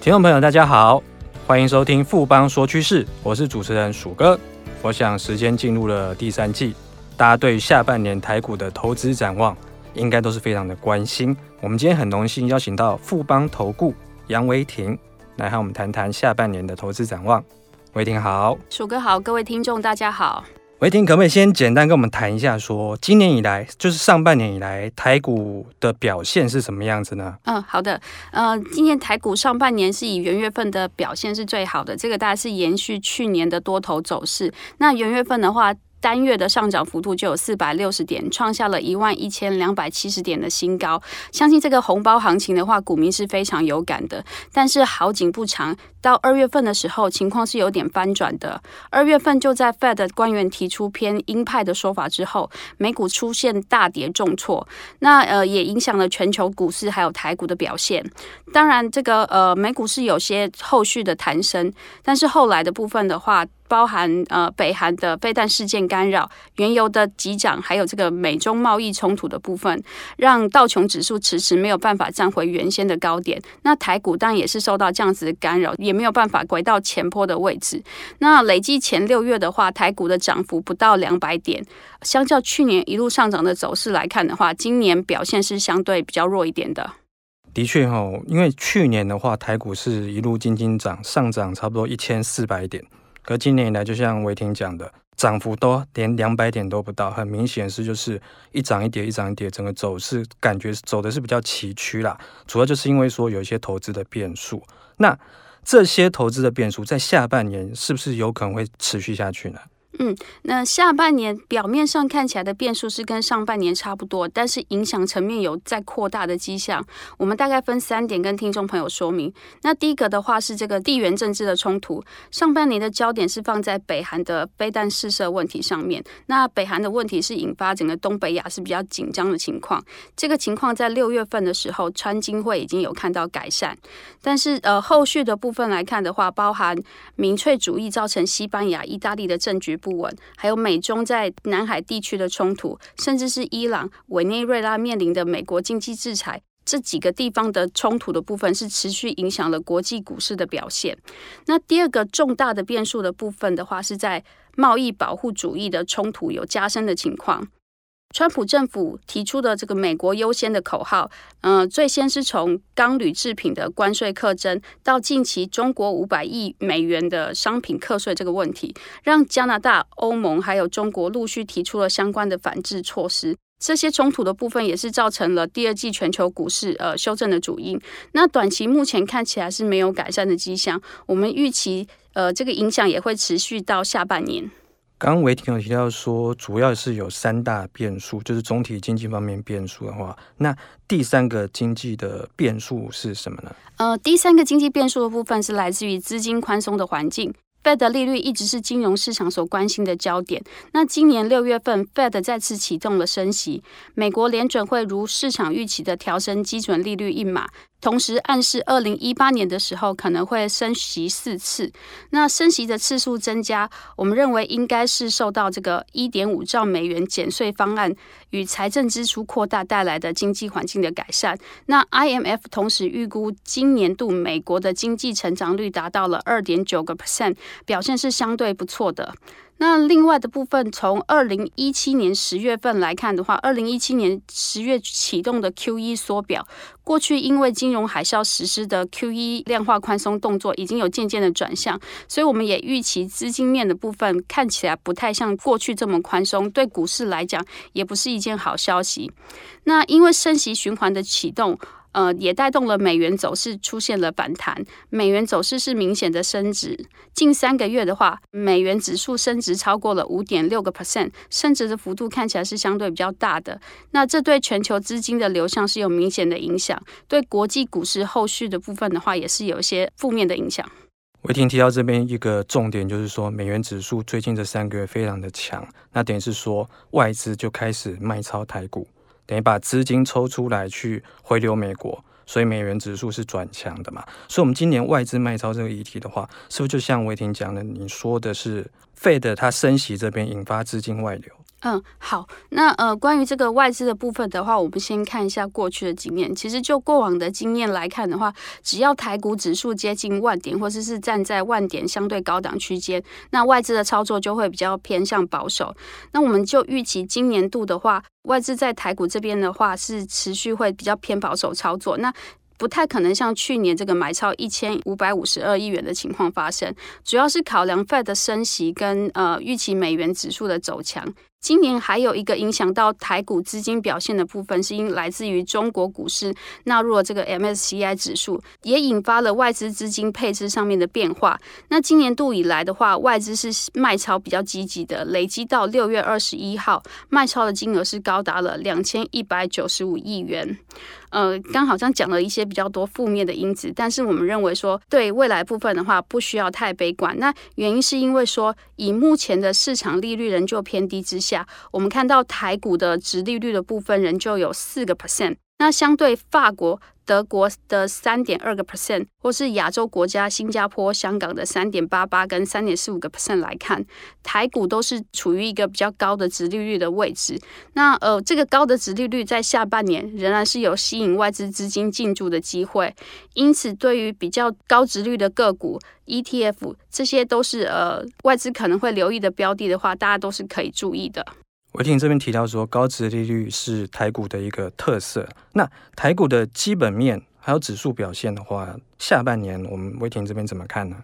听众朋友，大家好，欢迎收听富邦说趋势，我是主持人鼠哥。我想时间进入了第三季，大家对于下半年台股的投资展望，应该都是非常的关心。我们今天很荣幸邀请到富邦投顾杨维婷来和我们谈谈下半年的投资展望。维婷好，鼠哥好，各位听众大家好。维婷，可不可以先简单跟我们谈一下说，说今年以来，就是上半年以来，台股的表现是什么样子呢？嗯，好的，呃，今年台股上半年是以元月份的表现是最好的，这个大概是延续去年的多头走势。那元月份的话，单月的上涨幅度就有四百六十点，创下了一万一千两百七十点的新高。相信这个红包行情的话，股民是非常有感的。但是好景不长，到二月份的时候，情况是有点翻转的。二月份就在 Fed 官员提出偏鹰派的说法之后，美股出现大跌重挫，那呃也影响了全球股市还有台股的表现。当然，这个呃美股是有些后续的弹升，但是后来的部分的话。包含呃北韩的飞弹事件干扰、原油的急涨，还有这个美中贸易冲突的部分，让道琼指数迟迟没有办法站回原先的高点。那台股当然也是受到这样子的干扰，也没有办法回到前波的位置。那累计前六月的话，台股的涨幅不到两百点，相较去年一路上涨的走势来看的话，今年表现是相对比较弱一点的。的确哈，因为去年的话，台股是一路惊惊涨，上涨差不多一千四百点。可今年以来，就像维婷讲的，涨幅都连两百点都不到，很明显是就是一涨一跌，一涨一跌，整个走势感觉走的是比较崎岖啦。主要就是因为说有一些投资的变数，那这些投资的变数在下半年是不是有可能会持续下去呢？嗯，那下半年表面上看起来的变数是跟上半年差不多，但是影响层面有在扩大的迹象。我们大概分三点跟听众朋友说明。那第一个的话是这个地缘政治的冲突，上半年的焦点是放在北韩的飞弹试射问题上面。那北韩的问题是引发整个东北亚是比较紧张的情况。这个情况在六月份的时候，川金会已经有看到改善，但是呃后续的部分来看的话，包含民粹主义造成西班牙、意大利的政局不稳，还有美中在南海地区的冲突，甚至是伊朗、委内瑞拉面临的美国经济制裁，这几个地方的冲突的部分是持续影响了国际股市的表现。那第二个重大的变数的部分的话，是在贸易保护主义的冲突有加深的情况。川普政府提出的这个“美国优先”的口号，嗯、最先是从钢铝制品的关税课征，到近期中国五百亿美元的商品课税这个问题，让加拿大、欧盟还有中国陆续提出了相关的反制措施。这些冲突的部分也是造成了第二季全球股市呃修正的主因。那短期目前看起来是没有改善的迹象，我们预期呃这个影响也会持续到下半年。刚刚维婷有提到说，主要是有三大变数，就是总体经济方面变数的话，那第三个经济的变数是什么呢？呃，第三个经济变数的部分是来自于资金宽松的环境。Fed 利率一直是金融市场所关心的焦点。那今年六月份，Fed 再次启动了升息，美国联准会如市场预期的调升基准利率一码。同时暗示，二零一八年的时候可能会升息四次。那升息的次数增加，我们认为应该是受到这个一点五兆美元减税方案与财政支出扩大带来的经济环境的改善。那 IMF 同时预估今年度美国的经济成长率达到了二点九个 percent，表现是相对不错的。那另外的部分，从二零一七年十月份来看的话，二零一七年十月启动的 QE 缩表，过去因为金融海啸实施的 QE 量化宽松动作已经有渐渐的转向，所以我们也预期资金面的部分看起来不太像过去这么宽松，对股市来讲也不是一件好消息。那因为升息循环的启动。呃，也带动了美元走势出现了反弹，美元走势是明显的升值。近三个月的话，美元指数升值超过了五点六个 percent，升值的幅度看起来是相对比较大的。那这对全球资金的流向是有明显的影响，对国际股市后续的部分的话，也是有一些负面的影响。维婷提到这边一个重点，就是说美元指数最近这三个月非常的强，那等于是说外资就开始卖超台股。等于把资金抽出来去回流美国，所以美元指数是转强的嘛。所以，我们今年外资卖超这个议题的话，是不是就像维婷讲的，你说的是 Fed 它升息这边引发资金外流？嗯，好，那呃，关于这个外资的部分的话，我们先看一下过去的经验。其实就过往的经验来看的话，只要台股指数接近万点，或者是，站在万点相对高档区间，那外资的操作就会比较偏向保守。那我们就预期今年度的话，外资在台股这边的话是持续会比较偏保守操作。那不太可能像去年这个买超一千五百五十二亿元的情况发生，主要是考量 Fed 的升息跟呃预期美元指数的走强。今年还有一个影响到台股资金表现的部分，是因来自于中国股市纳入了这个 MSCI 指数，也引发了外资资金配置上面的变化。那今年度以来的话，外资是卖超比较积极的，累积到六月二十一号，卖超的金额是高达了两千一百九十五亿元。呃，刚好像讲了一些比较多负面的因子，但是我们认为说，对未来部分的话，不需要太悲观。那原因是因为说，以目前的市场利率仍旧偏低之下，我们看到台股的殖利率的部分仍旧有四个 percent。那相对法国、德国的三点二个 percent，或是亚洲国家新加坡、香港的三点八八跟三点四五个 percent 来看，台股都是处于一个比较高的殖利率的位置。那呃，这个高的殖利率在下半年仍然是有吸引外资资金进驻的机会。因此，对于比较高殖率的个股、ETF，这些都是呃外资可能会留意的标的的话，大家都是可以注意的。维婷这边提到说，高值利率是台股的一个特色。那台股的基本面还有指数表现的话，下半年我们维婷这边怎么看呢？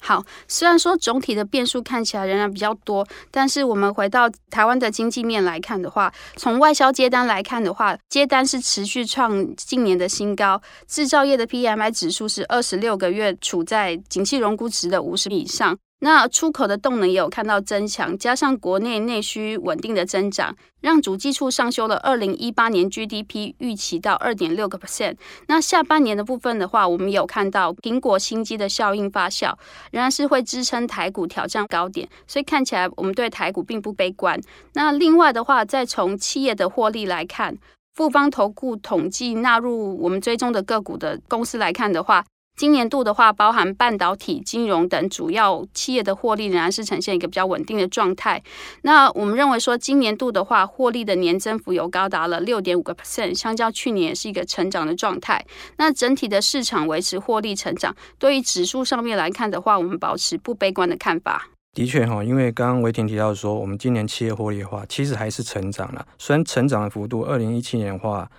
好，虽然说总体的变数看起来仍然比较多，但是我们回到台湾的经济面来看的话，从外销接单来看的话，接单是持续创近年的新高。制造业的 PMI 指数是二十六个月处在景气荣估值的五十以上。那出口的动能也有看到增强，加上国内内需稳定的增长，让主计处上修了二零一八年 GDP 预期到二点六个 percent。那下半年的部分的话，我们有看到苹果新机的效应发酵，仍然是会支撑台股挑战高点，所以看起来我们对台股并不悲观。那另外的话，再从企业的获利来看，富邦投顾统计纳入我们追踪的个股的公司来看的话。今年度的话，包含半导体、金融等主要企业的获利仍然是呈现一个比较稳定的状态。那我们认为说，今年度的话，获利的年增幅有高达了六点五个 percent，相较去年也是一个成长的状态。那整体的市场维持获利成长，对于指数上面来看的话，我们保持不悲观的看法。的确哈，因为刚刚维婷提到说，我们今年企业获利的话，其实还是成长了，虽然成长的幅度，二零一七年的话。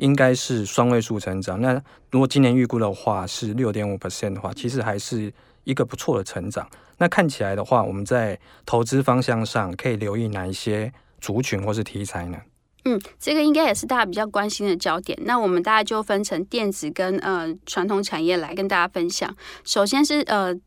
应该是双位数成长。那如果今年预估的话是六点五 percent 的话，其实还是一个不错的成长。那看起来的话，我们在投资方向上可以留意哪一些族群或是题材呢？嗯，这个应该也是大家比较关心的焦点。那我们大家就分成电子跟呃传统产业来跟大家分享。首先是呃。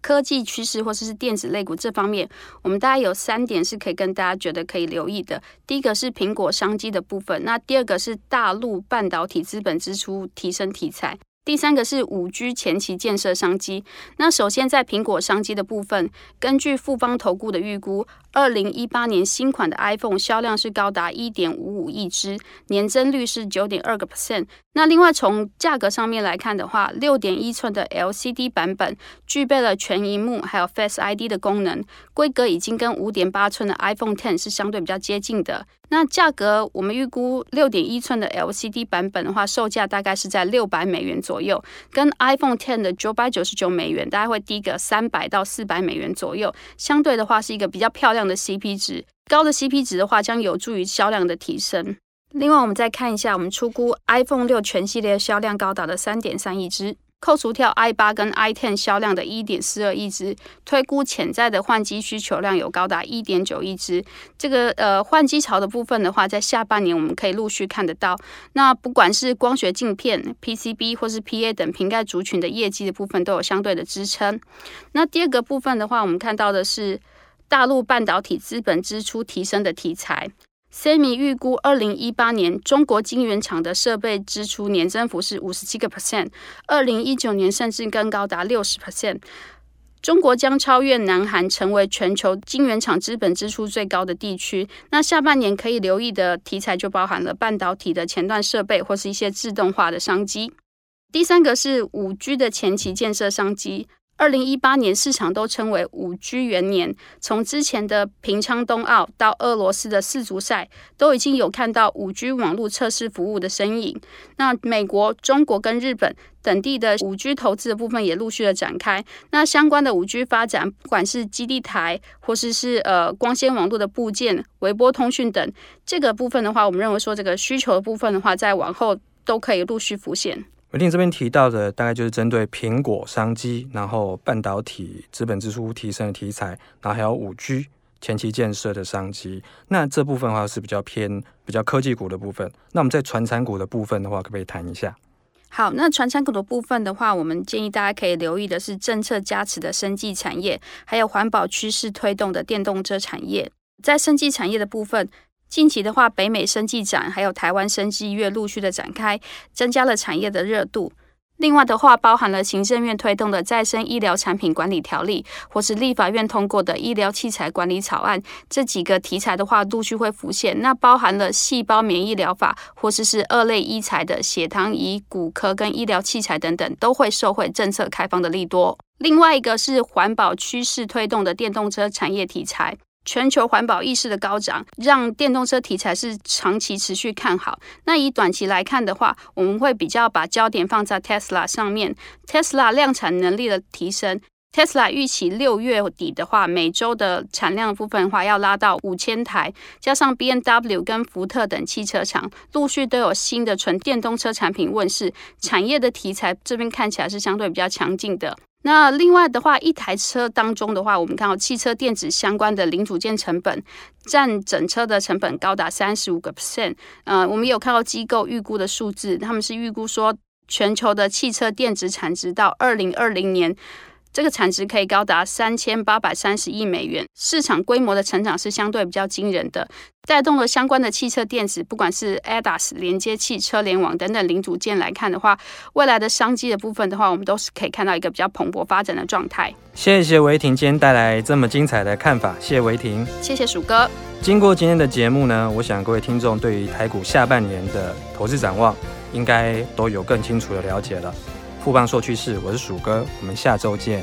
科技趋势或者是电子类股这方面，我们大概有三点是可以跟大家觉得可以留意的。第一个是苹果商机的部分，那第二个是大陆半导体资本支出提升题材。第三个是五 G 前期建设商机。那首先在苹果商机的部分，根据富邦投顾的预估，二零一八年新款的 iPhone 销量是高达一点五五亿只，年增率是九点二个 percent。那另外从价格上面来看的话，六点一寸的 LCD 版本具备了全萤幕还有 Face ID 的功能，规格已经跟五点八寸的 iPhone Ten 是相对比较接近的。那价格我们预估六点一寸的 LCD 版本的话，售价大概是在六百美元左右，跟 iPhone Ten 的九百九十九美元大概会低个三百到四百美元左右。相对的话，是一个比较漂亮的 CP 值，高的 CP 值的话，将有助于销量的提升。另外，我们再看一下，我们出估 iPhone 六全系列销量高达了三点三亿只。扣除掉 i 八跟 i ten 销量的一点四二亿只，推估潜在的换机需求量有高达一点九亿只。这个呃换机潮的部分的话，在下半年我们可以陆续看得到。那不管是光学镜片、PCB 或是 PA 等瓶盖族群的业绩的部分，都有相对的支撑。那第二个部分的话，我们看到的是大陆半导体资本支出提升的题材。Semi 预估，二零一八年中国晶圆厂的设备支出年增幅是五十七个 percent，二零一九年甚至更高达六十 percent。中国将超越南韩，成为全球晶圆厂资本支出最高的地区。那下半年可以留意的题材就包含了半导体的前段设备或是一些自动化的商机。第三个是五 G 的前期建设商机。二零一八年市场都称为五 G 元年，从之前的平昌冬奥到俄罗斯的世足赛，都已经有看到五 G 网络测试服务的身影。那美国、中国跟日本等地的五 G 投资的部分也陆续的展开。那相关的五 G 发展，不管是基地台或是是呃光纤网络的部件、微波通讯等，这个部分的话，我们认为说这个需求的部分的话，在往后都可以陆续浮现。文定这边提到的，大概就是针对苹果商机，然后半导体资本支出提升的题材，然后还有五 G 前期建设的商机。那这部分的话是比较偏比较科技股的部分。那我们在传产股的部分的话，可不可以谈一下？好，那传产股的部分的话，我们建议大家可以留意的是政策加持的生技产业，还有环保趋势推动的电动车产业。在生技产业的部分。近期的话，北美生技展还有台湾生技月陆续的展开，增加了产业的热度。另外的话，包含了行政院推动的再生医疗产品管理条例，或是立法院通过的医疗器材管理草案，这几个题材的话，陆续会浮现。那包含了细胞免疫疗法，或是是二类医材的血糖仪、骨科跟医疗器材等等，都会受惠政策开放的利多。另外一个是环保趋势推动的电动车产业题材。全球环保意识的高涨，让电动车题材是长期持续看好。那以短期来看的话，我们会比较把焦点放在 Tesla 上面。Tesla 量产能力的提升，Tesla 预期六月底的话，每周的产量部分的话要拉到五千台，加上 BMW 跟福特等汽车厂陆续都有新的纯电动车产品问世，产业的题材这边看起来是相对比较强劲的。那另外的话，一台车当中的话，我们看到汽车电子相关的零组件成本占整车的成本高达三十五个 percent。呃，我们有看到机构预估的数字，他们是预估说全球的汽车电子产值到二零二零年。这个产值可以高达三千八百三十亿美元，市场规模的成长是相对比较惊人的，带动了相关的汽车电子，不管是 ADAS 连接器、车联网等等零组件来看的话，未来的商机的部分的话，我们都是可以看到一个比较蓬勃发展的状态。谢谢维婷今天带来这么精彩的看法，谢谢维婷，谢谢鼠哥。经过今天的节目呢，我想各位听众对于台股下半年的投资展望，应该都有更清楚的了解了。富邦说趋势，我是鼠哥，我们下周见。